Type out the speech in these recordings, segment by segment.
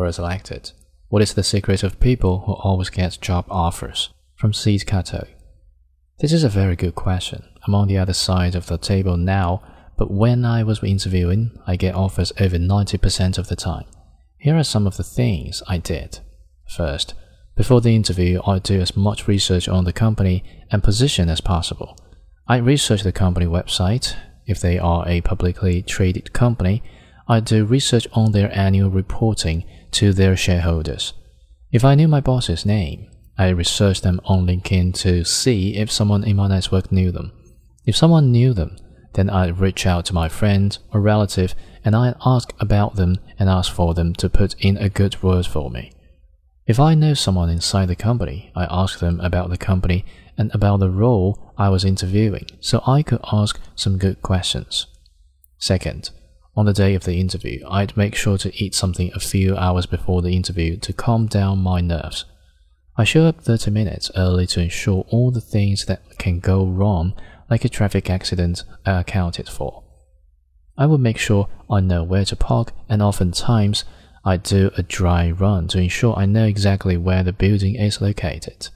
who are selected? What is the secret of people who always get job offers? From Seed Kato. This is a very good question. I'm on the other side of the table now, but when I was interviewing, I get offers over 90% of the time. Here are some of the things I did. First, before the interview, I do as much research on the company and position as possible. I research the company website. If they are a publicly traded company, I do research on their annual reporting to their shareholders. If I knew my boss's name, I research them on LinkedIn to see if someone in my network knew them. If someone knew them, then I'd reach out to my friend or relative and I'd ask about them and ask for them to put in a good word for me. If I know someone inside the company, I ask them about the company and about the role I was interviewing so I could ask some good questions. Second, on the day of the interview, I'd make sure to eat something a few hours before the interview to calm down my nerves. I show up 30 minutes early to ensure all the things that can go wrong like a traffic accident are accounted for. I will make sure I know where to park, and oftentimes I do a dry run to ensure I know exactly where the building is located.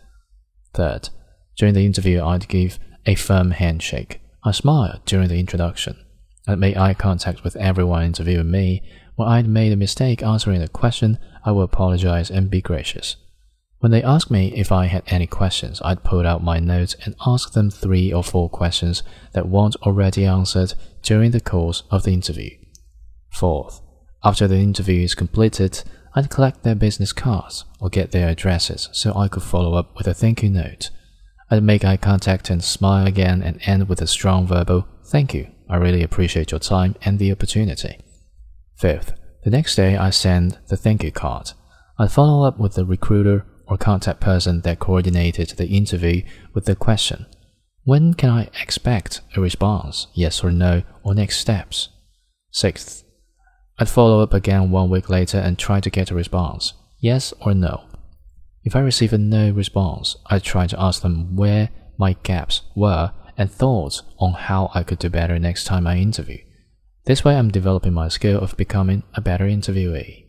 Third, during the interview, I'd give a firm handshake. I smile during the introduction. I'd make eye contact with everyone interviewing me. When I'd made a mistake answering a question, I would apologize and be gracious. When they asked me if I had any questions, I'd pull out my notes and ask them three or four questions that weren't already answered during the course of the interview. Fourth, after the interview is completed, I'd collect their business cards or get their addresses so I could follow up with a thank you note. I'd make eye contact and smile again and end with a strong verbal thank you. I really appreciate your time and the opportunity. Fifth, the next day I send the thank you card. I'd follow up with the recruiter or contact person that coordinated the interview with the question When can I expect a response, yes or no, or next steps? Sixth, I'd follow up again one week later and try to get a response, yes or no. If I receive a no response, I'd try to ask them where my gaps were and thoughts on how I could do better next time I interview. This way, I'm developing my skill of becoming a better interviewee.